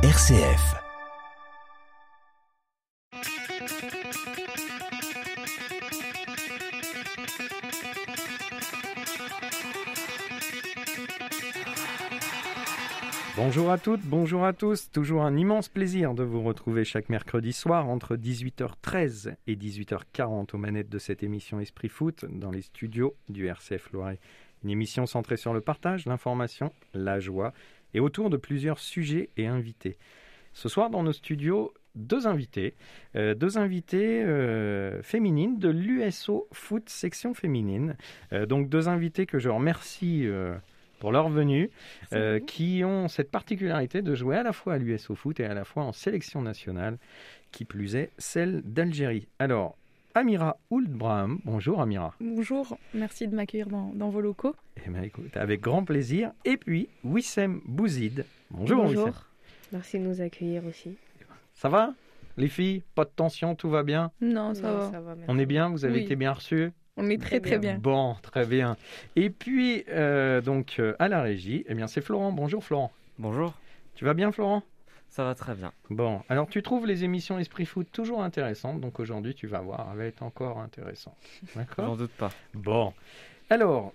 RCF. Bonjour à toutes, bonjour à tous. Toujours un immense plaisir de vous retrouver chaque mercredi soir entre 18h13 et 18h40 aux manettes de cette émission Esprit Foot dans les studios du RCF Loiret. Une émission centrée sur le partage, l'information, la joie et autour de plusieurs sujets et invités. Ce soir dans nos studios, deux invités, euh, deux invités euh, féminines de l'USO Foot section féminine. Euh, donc deux invités que je remercie pour leur venue, euh, qui ont cette particularité de jouer à la fois à l'USO Foot et à la fois en sélection nationale, qui plus est celle d'Algérie. Alors, Amira Ould-Braham, bonjour Amira. Bonjour, merci de m'accueillir dans, dans vos locaux. Eh bien, écoute, avec grand plaisir. Et puis, Wissem Bouzid. Bonjour, Wissem. Merci de nous accueillir aussi. Ça va Les filles? Pas de tension, tout va bien? Non, ça Non, va. ça va, merci. On est bien? Vous avez Oui. été bien reçus? On est très Très très bien. bien. Bon, très bien. Et puis, euh, donc, euh, à la régie, eh bien, c'est Florent. Bonjour Florent. Bonjour, Tu vas bien Florent? Ça va très bien. Bon, alors tu trouves les émissions Esprit Foot toujours intéressantes, donc aujourd'hui tu vas voir, elle va être encore intéressante. J'en D'accord doute pas. Bon, alors,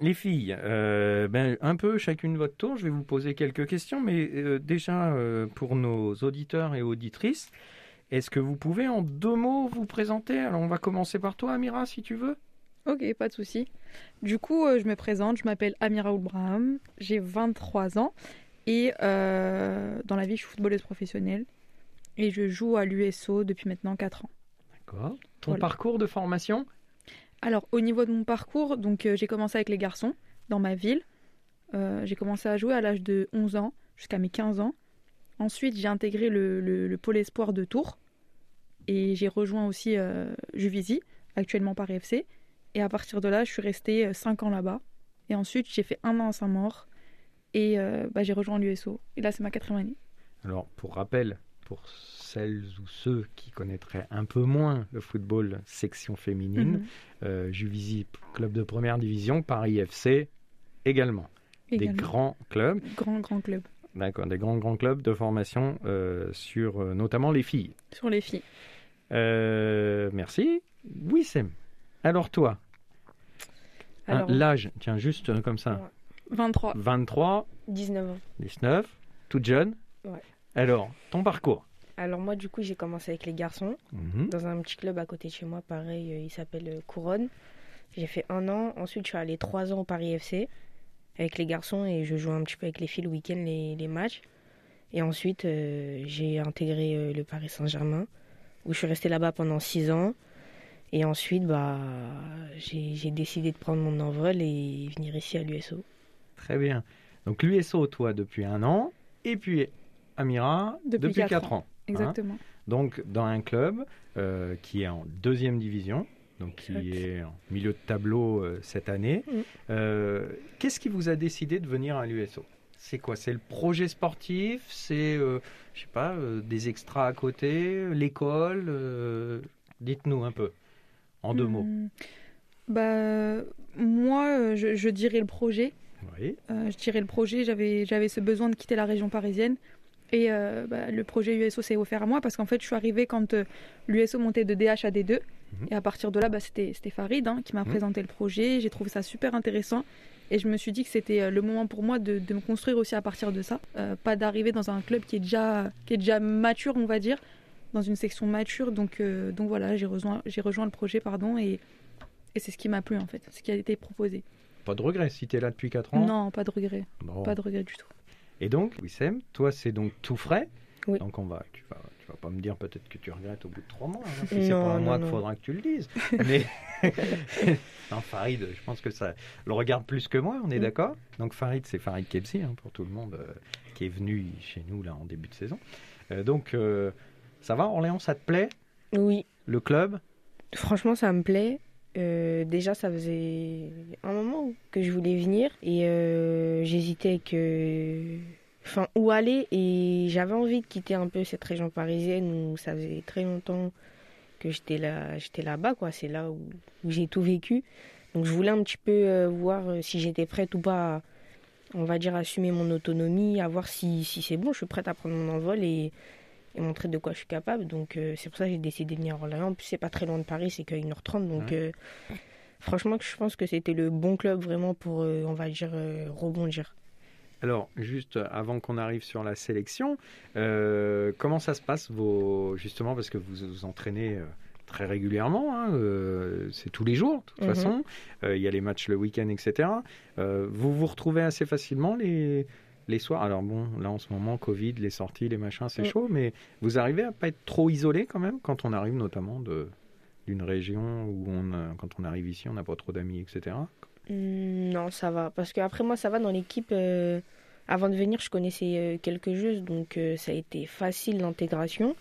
les filles, euh, ben, un peu chacune votre tour, je vais vous poser quelques questions, mais euh, déjà euh, pour nos auditeurs et auditrices, est-ce que vous pouvez en deux mots vous présenter? Alors on va commencer par toi Amira si tu veux. Ok, pas de souci. Du coup, euh, je me présente, je m'appelle Amira Oulbraham, j'ai 23 ans et euh, dans la vie, je suis footballeuse professionnelle et je joue à l'USO depuis maintenant 4 ans. D'accord. Ton Voilà. parcours de formation? Alors, au niveau de mon parcours, donc euh, j'ai commencé avec les garçons dans ma ville. Euh, j'ai commencé à jouer à l'âge de 11 ans jusqu'à mes 15 ans. Ensuite, j'ai intégré le, le- le pôle espoir de Tours et j'ai rejoint aussi Juvisy, actuellement par FC. Et à partir de là, je suis restée 5 ans là-bas. Et ensuite, j'ai fait un an à Saint-Maur et euh, bah, j'ai rejoint l'USO. Et là, c'est ma quatrième année. Alors, pour rappel, pour celles ou ceux qui connaîtraient un peu moins le football section féminine, Mhm. euh, Juvisy, club de première division, Paris FC également. Également. Des grands clubs, Grand, grand club. d'accord, des grands, grands clubs de formation euh, sur euh, notamment les filles. Sur les filles. Euh, merci. Wissem, alors toi, l'âge, tiens, juste comme ça, 23. 23, 19 ans. 19, toute jeune. Ouais. Alors, ton parcours Alors moi, du coup, j'ai commencé avec les garçons Mhm. dans un petit club à côté de chez moi. Pareil, euh, il s'appelle euh, Couronne. J'ai fait un an. Ensuite, je suis allé trois ans au Paris FC avec les garçons et je jouais un petit peu avec les filles le week-end, les, les matchs. Et ensuite, euh, j'ai intégré euh, le Paris Saint-Germain où je suis resté là-bas pendant six ans. Et ensuite, bah, j'ai décidé de prendre mon envol et venir ici à l'USO. Très bien. Donc l'USO, toi, depuis un an, et puis Amira, Depuis depuis, quatre 4 ans. ans. Exactement. Donc dans un club euh, qui est en deuxième division, donc qui est en milieu de tableau euh, cette année. Euh, Qu'est-ce qui vous a décidé de venir à l'USO C'est quoi? C'est le projet sportif? C'est, je sais pas, des extras à côté L'école Dites-nous un peu, en deux mots. Hmm. Bah, moi, je, je dirais le projet. Oui. Euh, je dirais le projet. J'avais, j'avais ce besoin de quitter la région parisienne. Et euh, bah, le projet USO s'est offert à moi parce qu'en fait, je suis arrivée quand euh, l'USO montait de DH à D2. Mhm. Et à partir de là, bah, c'était, c'était Farid hein, qui m'a Mhm. présenté le projet. J'ai trouvé ça super intéressant. Et je me suis dit que c'était euh, le moment pour moi de, de me construire aussi à partir de ça. Pas d'arriver dans un club qui est déjà, qui est déjà mature, on va dire, dans une section mature. Donc, donc voilà, j'ai rejoint, j'ai rejoint le projet, pardon, et, et c'est ce qui m'a plu en fait, ce qui a été proposé. Pas de regret si tu es là depuis 4 ans Non, pas de regret, Bon. pas de regret du tout. Et donc, Wissem, toi, c'est donc tout frais. Oui. Donc, on va, tu vas, tu vas pas me dire peut-être que tu regrettes au bout de trois mois. hein, puis c'est pas à non, moi qu'il faudra que tu le dises. Mais non, Farid, je pense que ça le regarde plus que moi. On est Mm. d'accord. Donc, Farid, c'est Farid Kebsi hein, pour tout le monde euh, qui est venu chez nous là en début de saison. Euh, donc, euh, ça va, Orléans, ça te plaît? Oui, Le club? Franchement, ça me plaît. Euh, déjà, ça faisait un moment que je voulais venir et euh, j'hésitais que, enfin, où aller et j'avais envie de quitter un peu cette région parisienne où ça faisait très longtemps que j'étais là, j'étais là-bas quoi. C'est là où, j'ai tout vécu. Donc, je voulais un petit peu euh, voir si j'étais prête ou pas on va dire, assumer mon autonomie, à voir si, si c'est bon. Je suis prête à prendre mon envol et, et montrer de quoi je suis capable. Donc euh, c'est pour ça que j'ai décidé de venir à Orléans. En plus, c'est pas très loin de Paris, c'est qu'à 1h30. Donc Ouais. euh, franchement, je pense que c'était le bon club vraiment pour, euh, on va dire, euh, rebondir. Alors, juste avant qu'on arrive sur la sélection, comment ça se passe, vos, justement, parce que vous vous entraînez très régulièrement, hein, euh, c'est tous les jours, de toute Mhm. façon, Euh, il y a les matchs le week-end, etc. Euh, vous vous retrouvez assez facilement les, les soirs Alors bon, là en ce moment, Covid, les sorties, les machins, c'est Mm. chaud, mais vous arrivez à pas être trop isolé quand même, quand on arrive notamment de d'une région où on, a- quand on arrive ici, on n'a pas trop d'amis, etc. Hmm, Non, ça va. Parce que après moi, ça va dans l'équipe. euh, avant de venir, je connaissais euh, quelques joueuses, donc euh, ça a été facile l'intégration.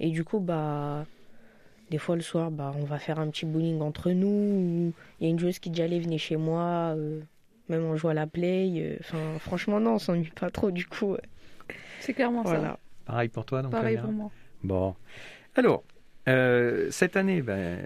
Et du coup, bah, des fois le soir, bah, on va faire un petit bowling entre nous. ou Il y a une joueuse qui allez, venez chez moi. Même on joue à la play. euh, Enfin, franchement, non, on s'ennuie pas trop du coup. C'est clairement Voilà. Pareil pour toi, donc ça. Pareil pour moi. Bon. Alors, euh, cette année, ben,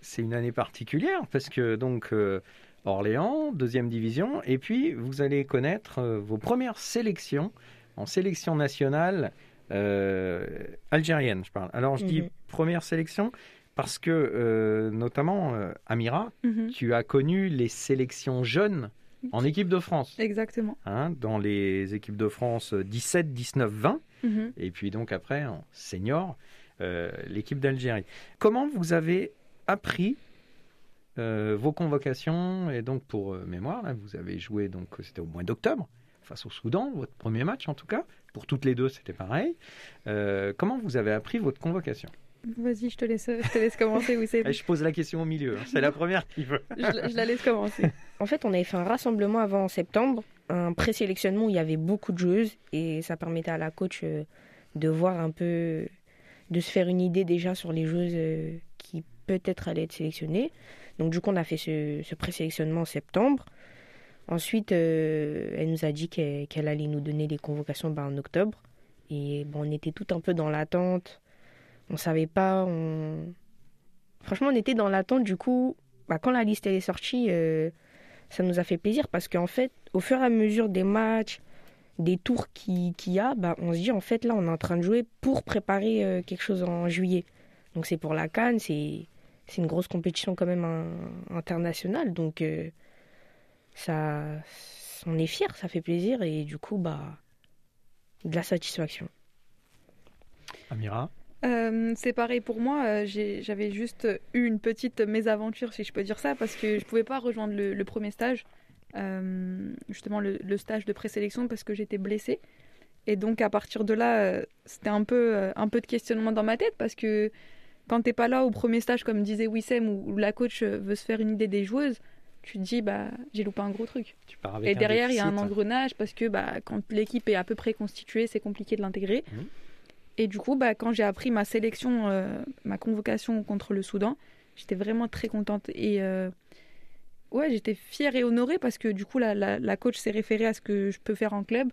c'est une année particulière parce que donc euh, Orléans, deuxième division, et puis vous allez connaître euh, vos premières sélections en sélection nationale euh, algérienne, je parle. Alors, je dis Mhm. première sélection parce que, euh, notamment, euh, Amira, Mhm. tu as connu les sélections jeunes en équipe de France. Exactement. hein, dans les équipes de France 17, 19, 20. Mhm. Et puis donc après, en senior, euh, l'équipe d'Algérie. Comment vous avez appris vos convocations? Et donc pour mémoire, là, vous avez joué, donc c'était au mois d'octobre, face au Soudan, votre premier match en tout cas. Pour toutes les deux, c'était pareil. Comment vous avez appris votre convocation? Vas-y, je te laisse, je te laisse commencer, Je pose la question au milieu, hein. c'est la première qui veut. je, la- je la laisse commencer. En fait, on avait fait un rassemblement avant en septembre, un présélectionnement où il y avait beaucoup de joueuses et ça permettait à la coach euh, de voir un peu, de se faire une idée déjà sur les joueuses euh, qui peut-être allaient être sélectionnées. Donc du coup, on a fait ce, ce présélectionnement en septembre. Ensuite, euh, elle nous a dit qu'elle qu'elle allait nous donner des convocations bah, en octobre. Et bon, on était tout un peu dans l'attente. On savait pas. On... Franchement, on était dans l'attente. Du coup, bah, quand la liste est sortie, euh, ça nous a fait plaisir parce qu'en fait, au fur et à mesure des matchs, des tours qui- qu'il y a, bah, on se dit en fait là, on est en train de jouer pour préparer euh, quelque chose en juillet. Donc c'est pour la Cannes, c'est une grosse compétition quand même internationale. Donc euh, ça, on est fiers, ça fait plaisir et du coup, bah, de la satisfaction. Amira? Euh, c'est pareil pour moi. euh, J'avais juste eu une petite mésaventure, si je peux dire ça, parce que je pouvais pas rejoindre le, le premier stage, euh, justement le, le stage de présélection, parce que j'étais blessée. Et donc à partir de là, c'était un peu, un peu de questionnement dans ma tête, parce que quand t'es pas là au premier stage, comme disait Wissem, où, la coach veut se faire une idée des joueuses, tu te dis bah j'ai loupé un gros truc. tu pars avec Et derrière, il y a un engrenage parce que bah, quand l'équipe est à peu près constituée, c'est compliqué de l'intégrer. Mhm. Et du coup, bah, quand j'ai appris ma sélection, euh, ma convocation contre le Soudan, j'étais vraiment très contente. Et euh, ouais, j'étais fière et honorée parce que du coup, la, la, la coach s'est référée à ce que je peux faire en club.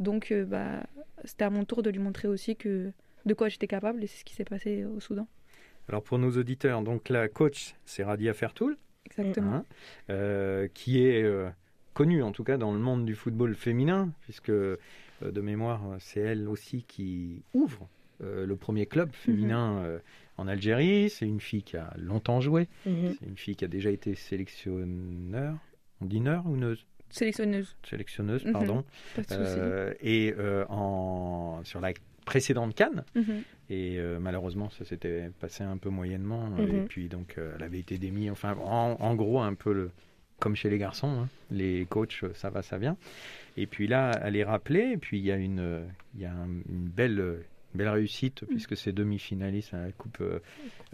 Donc, euh, bah, c'était à mon tour de lui montrer aussi que de quoi j'étais capable. Et c'est ce qui s'est passé au Soudan. Alors pour nos auditeurs, donc la coach, c'est Radia Fertoul. Exactement. hein, qui est connue en tout cas dans le monde du football féminin, puisque de mémoire, euh, c'est elle aussi qui ouvre euh, le premier club féminin euh, en Algérie. C'est une fille qui a longtemps joué, Mhm. c'est une fille qui a déjà été sélectionneur, on dit neur ou neuse Sélectionneuse, Sélectionneuse, Mhm. pardon. pas de souci. Euh, et euh, en, sur la précédente Cannes, Mhm. et euh, malheureusement, ça s'était passé un peu moyennement. euh, Mhm. Et puis, donc, euh, elle avait été démise. Enfin, en, en gros, un peu le, comme chez les garçons. hein. Les coachs, euh, ça va, ça vient. Et puis là, elle est rappelée. Et puis, il y a une, il y a un- une belle, belle réussite, puisque c'est demi-finaliste à la Coupe euh,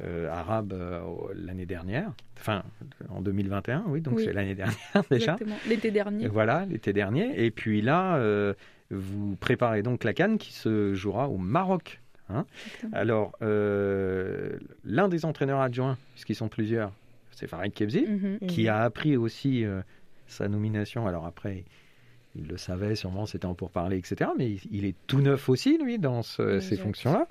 euh, arabe euh, l'année dernière. Enfin, en 2021, oui, donc Oui. c'est l'année dernière déjà. L'été dernier. Voilà, l'été dernier. Et puis là, euh, vous préparez donc la Cannes qui se jouera au Maroc. hein. Alors, l'un des entraîneurs adjoints, puisqu'ils sont plusieurs, c'est Farid Kebzi, Mhm. qui Mhm. a appris aussi euh, sa nomination. Alors après, il le savait sûrement, c'était en pourparler, etc. Mais il, est tout neuf aussi, lui, dans ce- ces fonctions-là.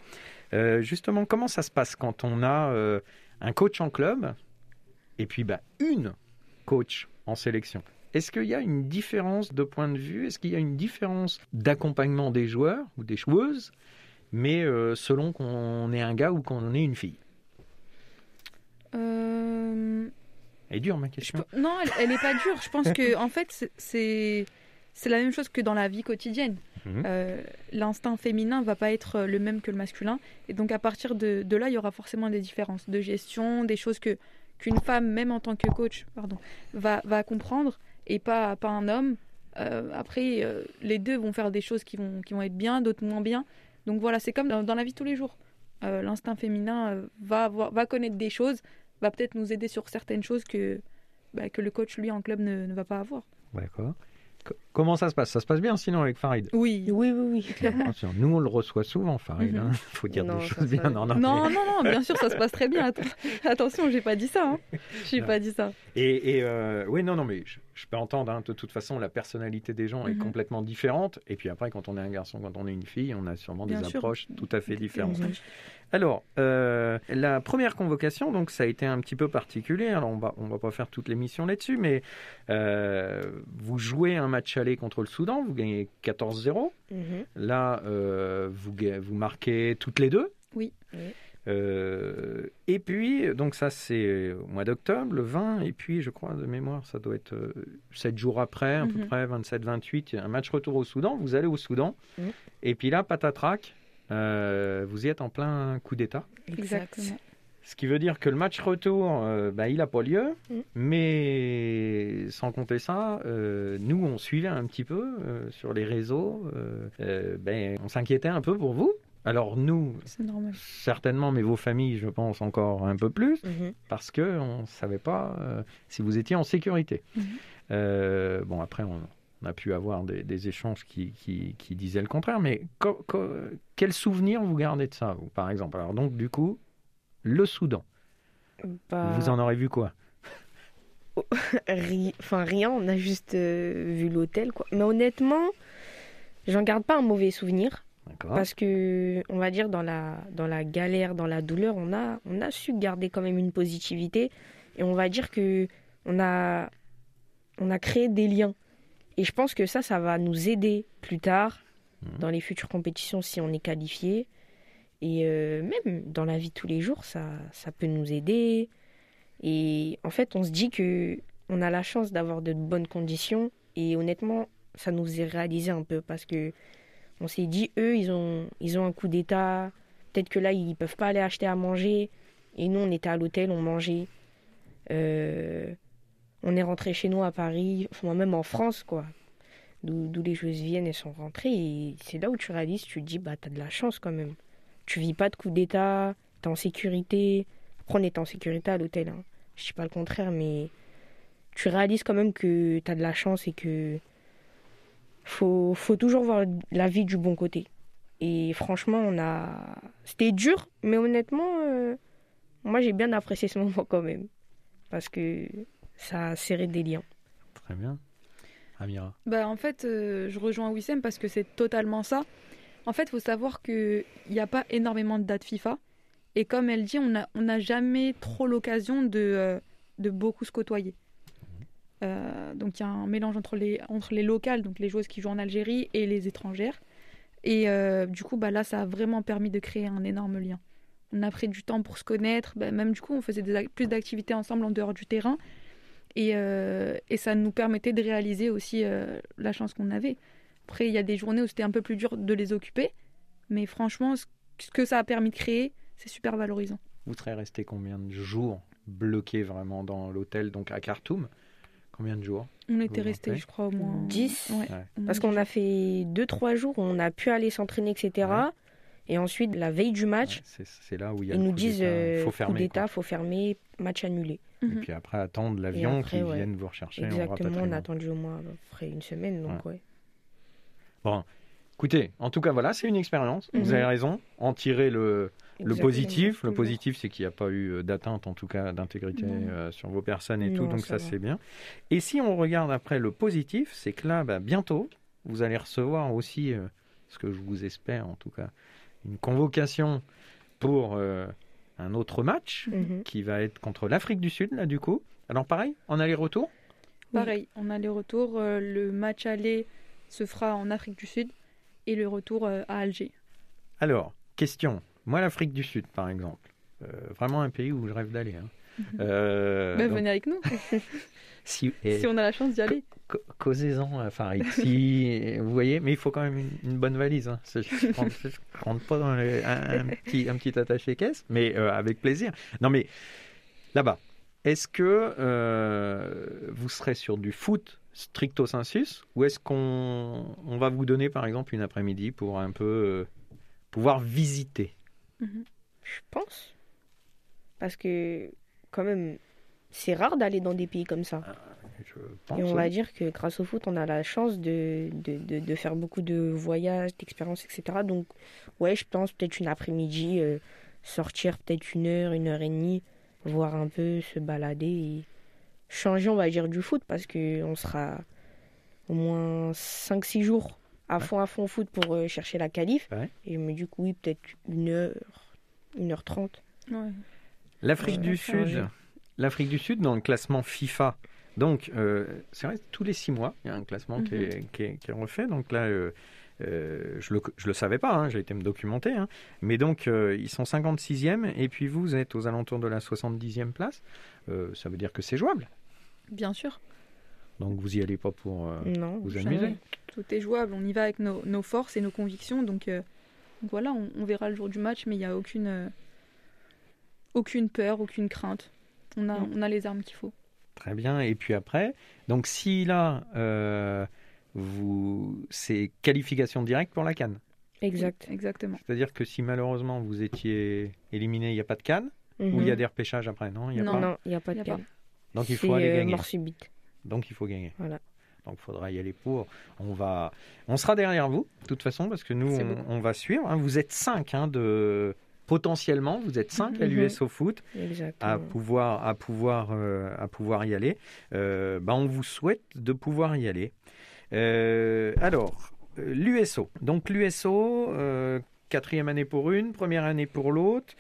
Euh, justement, comment ça se passe quand on a euh, un coach en club et puis bah, une coach en sélection? Est-ce qu'il y a une différence de point de vue? Est-ce qu'il y a une différence d'accompagnement des joueurs ou des joueuses, mais euh, selon qu'on est un gars ou qu'on est une fille? Euh, Elle est dure ma question. Non, elle, elle est pas dure. Je pense que en fait, c'est- c'est la même chose que dans la vie quotidienne. Mhm. Euh, L'instinct féminin va pas être le même que le masculin, et donc à partir de, de là, il y aura forcément des différences de gestion, des choses que qu'une femme, même en tant que coach, pardon, va va comprendre et pas pas un homme. Euh, après, euh, les deux vont faire des choses qui vont qui vont être bien, d'autres moins bien. Donc voilà, c'est comme dans, dans la vie de tous les jours. L'instinct féminin va avoir, va connaître des choses, va peut-être nous aider sur certaines choses que bah, que le coach lui en club ne, ne va pas avoir. D'accord. Co- Comment ça se passe? Ça se passe bien sinon avec Farid? Oui. Oui, oui, oui. Nous, on le reçoit souvent, Farid. Mhm. hein. faut dire Non, des choses bien. Non, non, Non, non, non, bien sûr, ça se passe très bien. Atten- Attention, j'ai pas dit ça. Hein. J'ai pas dit ça. Et, et, euh, oui, non, non, mais je, je peux entendre. hein, de toute façon, la personnalité des gens est Mhm. complètement différente. Et puis après, quand on est un garçon, quand on est une fille, on a sûrement Bien des sûr. approches tout à fait différentes. Alors, euh, la première convocation, donc ça a été un petit peu particulier. Alors, on va, on va pas faire toute l'émission là-dessus, mais euh, vous jouez un match aller contre le Soudan, vous gagnez 14-0. Mhm. Là, euh, vous, vous marquez toutes les deux. Oui. Oui. Euh, et puis, donc ça c'est au mois d'octobre, le 20, et puis je crois de mémoire, ça doit être 7 jours après, à peu Mhm. près 27-28, un match retour au Soudan, vous allez au Soudan, et puis là, patatrac, euh, vous y êtes en plein coup d'État. Exactement. Ce qui veut dire que le match retour, euh, bah, il n'a pas lieu, Mhm. mais sans compter ça, euh, nous on suivait un petit peu euh, sur les réseaux, euh, euh, ben, on s'inquiétait un peu pour vous. Alors nous, certainement, mais vos familles, je pense encore un peu plus, Mhm. parce que on ne savait pas euh, si vous étiez en sécurité. Mhm. Euh, bon, après, on, on a pu avoir des, des échanges qui, qui, qui disaient le contraire, mais co- co- quel souvenir vous gardez de ça, vous, par exemple? Alors donc, du coup, le Soudan, Bah, vous en aurez vu quoi? Enfin, rien, on a juste euh, vu l'hôtel, quoi. Mais honnêtement, j'en garde pas un mauvais souvenir. Parce que, on va dire, dans la, dans la galère, dans la douleur, on a, on a su garder quand même une positivité. Et on va dire que on a, on a créé des liens. Et je pense que ça, ça va nous aider plus tard, Mhm. dans les futures compétitions, si on est qualifié. Et euh, même dans la vie de tous les jours, ça, ça peut nous aider. Et en fait, on se dit que on a la chance d'avoir de bonnes conditions. Et honnêtement, ça nous est réalisé un peu parce que on s'est dit, eux, ils ont, ils ont un coup d'état. Peut-être que là, ils peuvent pas aller acheter à manger. Et nous, on était à l'hôtel, on mangeait. Euh, on est rentré chez nous à Paris, enfin, même en France, quoi. D'où les joueuses viennent, elles sont rentrées. Et c'est là où tu réalises, tu te dis, bah, t'as de la chance quand même. Tu vis pas de coup d'état, t'es en sécurité. Après, on était en sécurité à l'hôtel. Hein. Je dis pas le contraire, mais tu réalises quand même que t'as de la chance et que faut, faut toujours voir la vie du bon côté. Et franchement, on a. C'était dur, mais honnêtement, euh, moi j'ai bien apprécié ce moment quand même. Parce que ça a serré des liens. Très bien. Amira. Bah, en fait, euh, je rejoins Wissem parce que c'est totalement ça. En fait, il faut savoir qu'il n'y a pas énormément de dates FIFA. Et comme elle dit, on n'a on jamais trop l'occasion de, euh, de beaucoup se côtoyer. Euh, donc il y a un mélange entre les, entre les locales, donc les joueuses qui jouent en Algérie, et les étrangères. Et euh, du coup, bah, là, ça a vraiment permis de créer un énorme lien. On a pris du temps pour se connaître. Bah, même du coup, on faisait des plus d'activités ensemble en dehors du terrain. Et, et ça nous permettait de réaliser aussi la chance qu'on avait. Après, il y a des journées où c'était un peu plus dur de les occuper. Mais franchement, ce que ça a permis de créer, c'est super valorisant. Vous serez resté combien de jours bloqué vraiment dans l'hôtel, donc à Khartoum? Combien de jours On était rappelez je crois, au moins. 10. Ouais, Ouais. au moins Parce 10 qu'on a fait 2-3 jours où on a pu aller s'entraîner, etc. Ouais. Et ensuite, la veille du match, Ouais, c'est, là où il y a ils nous coup disent d'État. euh, faut coup fermer. d'état, quoi. faut fermer, match annulé. Et Mhm. puis après, attendre l'avion Et après, qui ouais. vienne vous rechercher en Exactement, on a attendu au moins à peu près une semaine. Donc, ouais. Écoutez, en tout cas, voilà, c'est une expérience. Vous Mhm. avez raison. En tirer le, positif. Le positif, c'est qu'il n'y a pas eu euh, d'atteinte, en tout cas, d'intégrité euh, sur vos personnes et tout. Donc ça, c'est bien. Et si on regarde après le positif, c'est que là, bah, bientôt, vous allez recevoir aussi, euh, ce que je vous espère, en tout cas, une convocation pour euh, un autre match Mhm. qui va être contre l'Afrique du Sud, là, du coup. Alors pareil, en aller-retour? Pareil, en aller-retour, euh, le match aller se fera en Afrique du Sud et le retour euh, à Alger. Alors, question. Moi, l'Afrique du Sud, par exemple, euh, vraiment un pays où je rêve d'aller. hein. Euh, donc, venez avec nous, si, et si on a la chance d'y aller. ca- causez-en Farid. Si, vous voyez, mais il faut quand même une, une bonne valise. Hein. Je ne rentre, pas dans les- un, un petit, un petit attaché caisse, mais euh, avec plaisir. Non, mais là-bas, est-ce que euh, vous serez sur du foot stricto sensus ou est-ce qu'on on va vous donner, par exemple, une après-midi pour un peu euh, pouvoir visiter? Mhm. Je pense. Parce que, quand même, c'est rare d'aller dans des pays comme ça. Je pense, Et on oui. va dire que grâce au foot, on a la chance de, de, de, de faire beaucoup de voyages, d'expériences, etc. Donc, ouais, je pense peut-être une après-midi, euh, sortir peut-être une heure, une heure et demie, voir un peu, se balader et changer, on va dire, du foot parce qu'on sera au moins 5-6 jours à Ouais. fond, à fond au foot pour euh, chercher la qualif. Ouais. Et je me dis que oui, peut-être une heure, une heure trente. Ouais. L'Afrique du. Sud, l'Afrique du Sud dans le classement FIFA. Donc, euh, c'est vrai, tous les six mois, il y a un classement qui, est, qui est- qui est refait. Donc là, euh, euh, je le, je le savais pas, hein, j'ai été me documenter. hein. Mais donc, euh, ils sont 56e et puis vous êtes aux alentours de la 70e place. Euh, ça veut dire que c'est jouable. Bien sûr, Donc, vous y allez pas pour euh, Non, vous jamais. amuser? tout est jouable. On y va avec nos, nos forces et nos convictions. Donc, euh, donc voilà, on, on verra le jour du match, mais il n'y a aucune, euh, aucune peur, aucune crainte. On a, on a les armes qu'il faut. Très bien. Et puis après, donc si là, euh, vous, c'est qualification directe pour la Cannes. Exact. Exactement. C'est-à-dire que si malheureusement vous étiez éliminé, il n'y a pas de Cannes. Ou il y a des repêchages après, non? Il y a Non, pas? Mhm. Non, il n'y a pas de calme. Donc il faut aller euh, gagner. mort subite. Donc il faut gagner. Voilà. Donc il faudra y aller pour. On va, on sera derrière vous, de toute façon, parce que nous, on, va suivre. hein. Vous êtes cinq, hein, de potentiellement, vous êtes cinq à Mhm. l'US au foot Exactement. à pouvoir, à pouvoir, euh, à pouvoir y aller. Euh, bah, on vous souhaite de pouvoir y aller. Euh, alors, l'USO. Donc l'USO, quatrième année pour une, première année pour l'autre.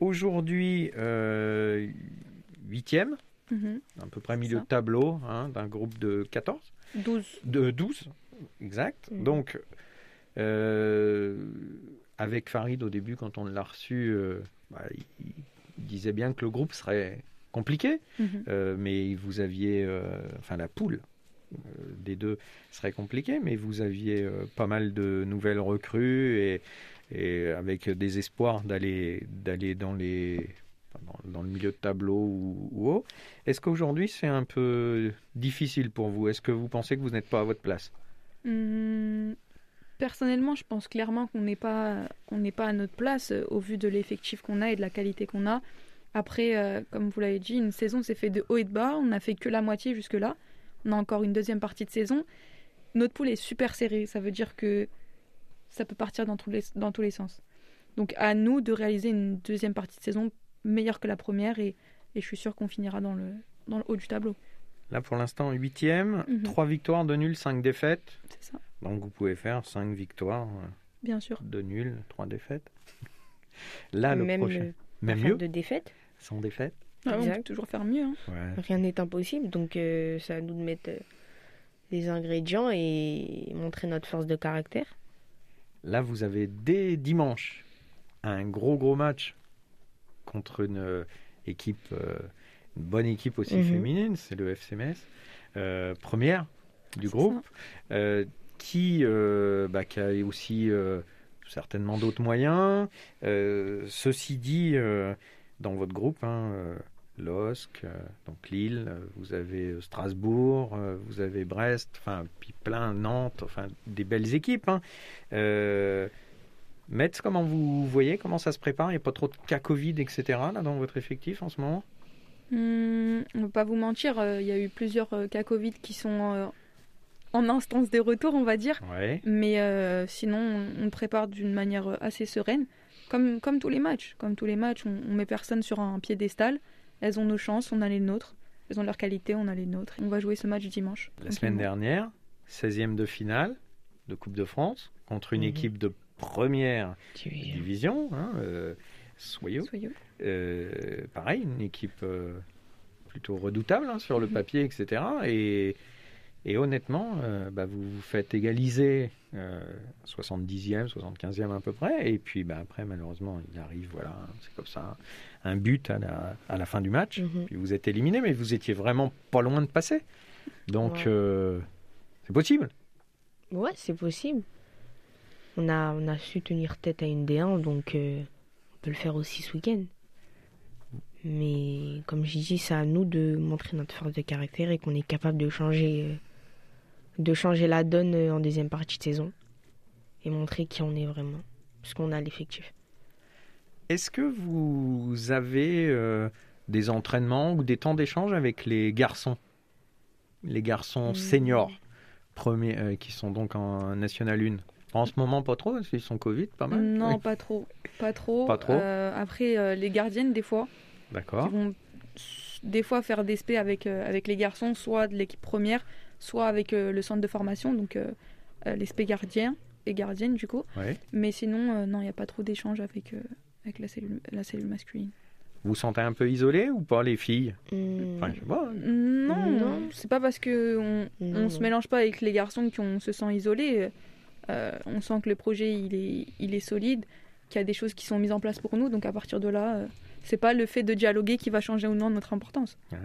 Aujourd'hui, euh, Mhm. à peu près milieu de tableau, hein, d'un groupe de 14, 12. de 12, exact. Mhm. Donc, euh, avec Farid au début, quand on l'a reçu, euh, bah, il, il disait bien que le groupe serait compliqué. Mhm. Euh, mais vous aviez, enfin la poule des deux serait compliquée, mais vous aviez pas mal de nouvelles recrues et, et avec des espoirs d'aller dans les dans, le milieu de tableau ou, haut. Est-ce qu'aujourd'hui c'est un peu difficile pour vous? Est-ce que vous pensez que vous n'êtes pas à votre place? Hum, Personnellement, je pense clairement qu'on n'est pas, pas à notre place euh, au vu de l'effectif qu'on a et de la qualité qu'on a. Après, euh, comme vous l'avez dit, une saison s'est fait de haut et de bas. On n'a fait que la moitié jusque-là. On a encore une deuxième partie de saison. Notre poule est super serrée. Ça veut dire que ça peut partir dans tous les, dans tous les sens. Donc à nous de réaliser une deuxième partie de saison meilleure que la première et, et je suis sûr qu'on finira dans le, dans le haut du tableau. Là pour l'instant huitième, Mhm. trois victoires, deux nuls, cinq défaites. C'est ça, Donc vous pouvez faire cinq victoires, euh, bien sûr. deux nuls, trois défaites. Là le Même prochain, euh, même mieux, de défaite, sans défaite. Ah, on peut toujours faire mieux. hein. Ouais. rien n'est impossible. Donc, euh, c'est à nous de mettre euh, les ingrédients et montrer notre force de caractère. Là, vous avez dès dimanche un gros gros match contre une euh, équipe, euh, une bonne équipe aussi Mhm. féminine, c'est le FC Metz, euh, première du groupe, euh, qui, euh, bah, qui a aussi certainement d'autres moyens. Ceci dit, dans votre groupe, hein, LOSC, donc Lille, vous avez Strasbourg, vous avez Brest, enfin puis plein Nantes, enfin des belles équipes. Hein. Metz, comment vous voyez comment ça se prépare? Il n'y a pas trop de cas Covid, etc. là dans votre effectif en ce moment? Hum, on va pas vous mentir, euh, il y a eu plusieurs euh, cas Covid qui sont euh, en instance de retour, on va dire. Ouais. Mais euh, sinon, on, on prépare d'une manière assez sereine, comme, comme tous les matchs. Comme tous les matchs, on, on met personne sur un piédestal. Elles ont nos chances, on a les nôtres. Elles ont leurs qualités, on a les nôtres. On va jouer ce match dimanche. La semaine dernière, 16e de finale de Coupe de France contre une Mhm. équipe de première division, hein, euh, Soyaux. Euh, pareil, une équipe euh, plutôt redoutable hein, sur le Mhm. papier, etc. Et, et honnêtement, euh, bah, vous vous faites égaliser euh, 70e, 75e à peu près. Et puis bah, après, malheureusement, il arrive, voilà, c'est comme ça, un but à la, à la fin du match. Mhm. Puis vous êtes éliminé, mais vous étiez vraiment pas loin de passer. Donc, Ouais. euh, c'est possible. Ouais, c'est possible. On a, on a su tenir tête à une D1, donc euh, on peut le faire aussi ce week-end. Mais comme j'ai dit, c'est à nous de montrer notre force de caractère et qu'on est capable de changer, euh, de changer la donne euh, en deuxième partie de saison et montrer qui on est vraiment, parce qu'on a l'effectif. Est-ce que vous avez euh, des entraînements ou des temps d'échange avec les garçons? Les garçons Hmm. seniors, premiers, euh, qui sont donc en National 1 En ce moment, pas trop, parce qu'ils sont Covid, pas mal Non, Oui. pas trop. Pas trop. Pas trop. Euh, après, euh, les gardiennes, des fois, D'accord. qui vont s- des fois faire des spé avec, euh, avec les garçons, soit de l'équipe première, soit avec euh, le centre de formation, donc euh, euh, les spé gardiens et gardiennes, du coup. Ouais. Mais sinon, euh, non, il n'y a pas trop d'échanges avec, euh, avec la, cellule, la cellule masculine. Vous vous sentez un peu isolé ou pas, les filles? Hmm. Enfin, je sais pas. Non, Non. c'est pas parce que on, se mélange pas avec les garçons qu'on se sent isolé. Euh, on sent que le projet il est, il est solide, qu'il y a des choses qui sont mises en place pour nous. Donc à partir de là, euh, c'est pas le fait de dialoguer qui va changer ou non notre importance. Ouais.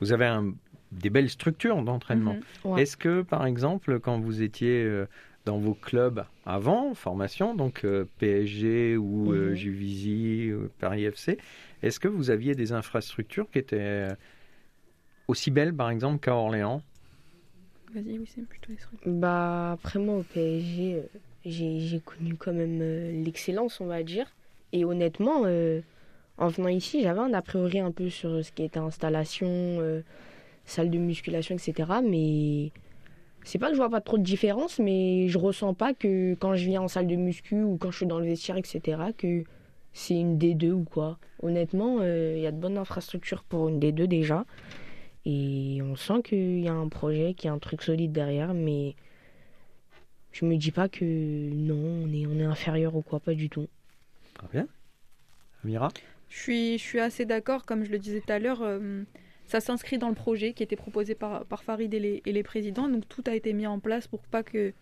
Vous avez un- des belles structures d'entraînement. Mhm. Ouais. Est-ce que, par exemple, quand vous étiez euh, dans vos clubs avant, formation, donc euh, PSG ou euh, Mhm. Juvisy, ou Paris FC, est-ce que vous aviez des infrastructures qui étaient aussi belles, par exemple, qu'à Orléans? Vas-y. Bah, après moi, au PSG, euh, j'ai connu quand même euh, l'excellence, on va dire. Et honnêtement, euh, en venant ici, j'avais un a priori un peu sur ce qui était installation, salle de musculation, etc. Mais c'est pas que je vois pas trop de différence, mais je ressens pas que quand je viens en salle de muscu ou quand je suis dans le vestiaire, etc., que c'est une D2 ou quoi. Honnêtement, il y a de bonnes infrastructures pour une D2 déjà. Et on sent qu'il y a un projet, qu'il y a un truc solide derrière, mais je me dis pas que non, on est, on est inférieur ou quoi, pas du tout. Très bien. Amira? Je suis, je suis assez d'accord, comme je le disais tout à l'heure, euh, ça s'inscrit dans le projet qui était proposé par, par Farid et les, et les présidents, donc tout a été mis en place pour pas que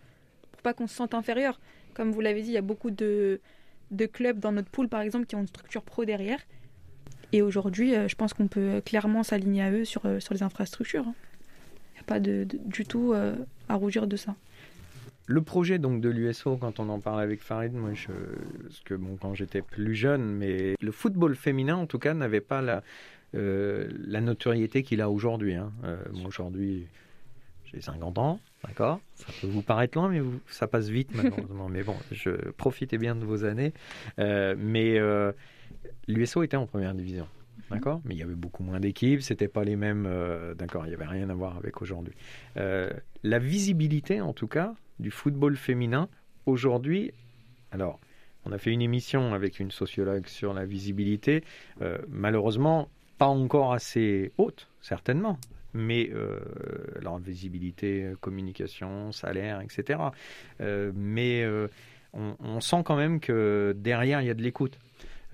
pour pas qu'on se sente inférieur. Comme vous l'avez dit, il y a beaucoup de, de clubs dans notre pool, par exemple, qui ont une structure pro derrière. Et aujourd'hui, euh, je pense qu'on peut clairement s'aligner à eux sur, euh, sur les infrastructures. Il n'y a pas de, de- du tout euh, à rougir de ça. Le projet donc de l'USO, quand on en parle avec Farid, moi, je, parce que bon, quand j'étais plus jeune, mais le football féminin, en tout cas, n'avait pas la, euh, la notoriété qu'il a aujourd'hui. hein. Euh, aujourd'hui, j'ai 50 ans, d'accord Ça peut vous paraître loin, mais vous- ça passe vite, malheureusement. mais bon, je profitez bien de vos années. Euh, mais euh, l'USO était en première division. D'accord? Mais il y avait beaucoup moins d'équipes, c'était pas les mêmes. euh, D'accord, il n'y avait rien à voir avec aujourd'hui. Euh, la visibilité, en tout cas, du football féminin, aujourd'hui, alors, on a fait une émission avec une sociologue sur la visibilité, euh, malheureusement, pas encore assez haute, certainement. Mais alors visibilité, communication, salaire, etc. Mais on, on sent quand même que derrière il y a de l'écoute.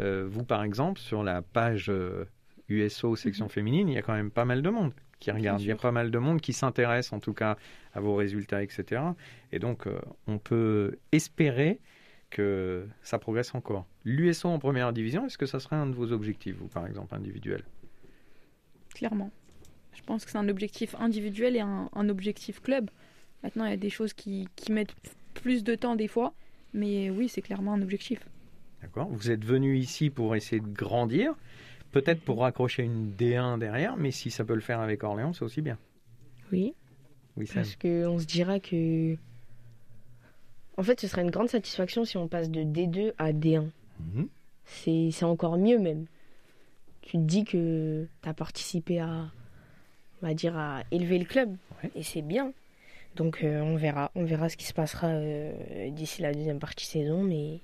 Euh, vous, par exemple, sur la page euh, USO section féminine, il y a quand même pas mal de monde qui regarde. Il y a pas mal de monde qui s'intéresse, en tout cas, à vos résultats, etc. Et donc, euh, on peut espérer que ça progresse encore. L'USO en première division, est-ce que ça serait un de vos objectifs, vous, par exemple, individuel clairement. Je pense que c'est un objectif individuel et un, un objectif club. Maintenant, il y a des choses qui, qui mettent plus de temps des fois, mais oui, c'est clairement un objectif. D'accord Vous êtes venu ici pour essayer de grandir, peut-être pour raccrocher une D1 derrière, mais si ça peut le faire avec Orléans, c'est aussi bien. Oui, Oui, ça. parce qu'on se dira que. En fait, ce serait une grande satisfaction si on passe de D2 à D1. Mhm. C'est c'est encore mieux même. Tu te dis que tu as participé à, on va dire, à élever le club. Ouais. Et c'est bien. Donc euh, on verra. On verra ce qui se passera euh, d'ici la deuxième partie saison, mais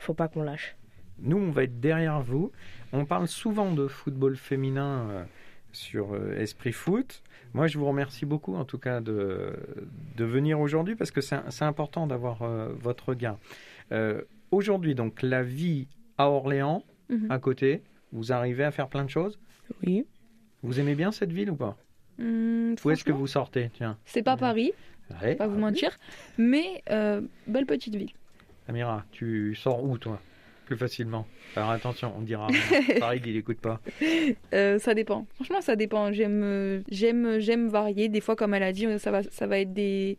faut pas qu'on lâche. Nous, on va être derrière vous. On parle souvent de football féminin euh, sur euh, Esprit Foot. Moi, je vous remercie beaucoup, en tout cas, de, de venir aujourd'hui parce que c'est important d'avoir euh, votre regard. Aujourd'hui, donc, la vie à Orléans, Mhm. à côté, vous arrivez à faire plein de choses? Oui. Vous aimez bien cette ville ou pas? Hum, Où est-ce que vous sortez? Tiens. C'est pas Paris, Ouais. pas vous mentir, mais belle petite ville. Amira, tu sors où toi? Plus facilement. Alors attention, on dira Paris, il écoute pas. Euh, ça dépend. Franchement, ça dépend. J'aime, j'aime, j'aime varier. Des fois, comme elle a dit, euh, ça va, ça va être des,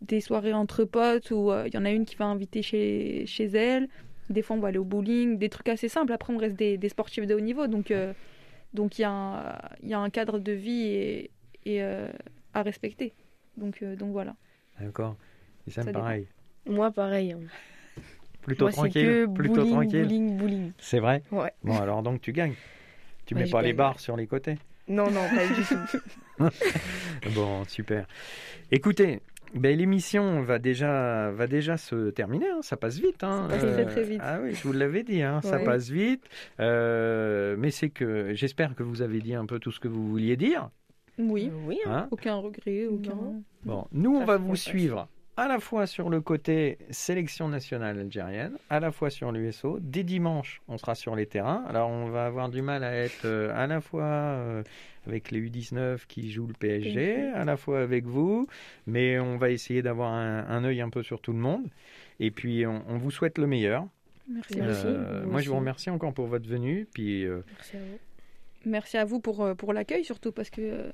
des soirées entre potes où euh, il y en a une qui va inviter chez, chez elle. Des fois, on va aller au bowling, des trucs assez simples. Après, on reste des, des sportifs de haut niveau, donc euh, donc il y a un, il y a un cadre de vie et, et, euh, à respecter. Donc euh, donc voilà. D'accord. Et ça, Ça dépend. pareil. Moi, pareil. hein. Plutôt Moi, tranquille. que Plutôt bowling, tranquille. bowling, bowling. C'est vrai? Ouais. Bon, alors donc tu gagnes. Tu Ouais, mets je pas les barres sur les côtés. Non, non, pas du tout. Bon, super. Écoutez, ben, l'émission va déjà, va déjà se terminer. hein. Ça passe vite. hein. Ça passe très, très vite. Ah oui, je vous l'avais dit. hein. Ça passe vite. Euh, mais c'est que j'espère que vous avez dit un peu tout ce que vous vouliez dire. Oui. Oui. Aucun regret, aucun. Non. Bon, nous, on Ça va vous passe. suivre à la fois sur le côté sélection nationale algérienne, à la fois sur l'USO. Dès dimanche, on sera sur les terrains. Alors, on va avoir du mal à être euh, à la fois euh, avec les U19 qui jouent le PSG, à la fois avec vous, mais on va essayer d'avoir un, un œil un peu sur tout le monde. Et puis, on, on vous souhaite le meilleur. Merci. Euh, moi, je vous remercie encore pour votre venue. Puis, euh, Merci à vous. Merci à vous pour, pour l'accueil surtout parce que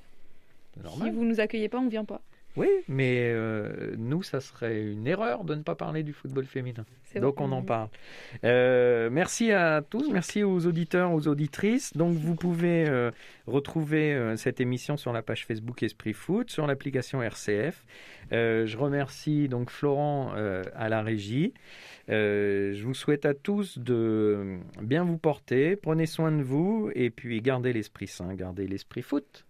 si vous nous accueillez pas, on vient pas. Oui, mais euh, nous, ça serait une erreur de ne pas parler du football féminin. Donc on en parle. Euh, merci à tous, merci aux auditeurs, aux auditrices. Donc vous pouvez euh, retrouver cette émission sur la page Facebook Esprit Foot, sur l'application RCF. Je remercie donc Florent à la régie. Je vous souhaite à tous de bien vous porter, prenez soin de vous et puis gardez l'esprit sain, gardez l'esprit foot.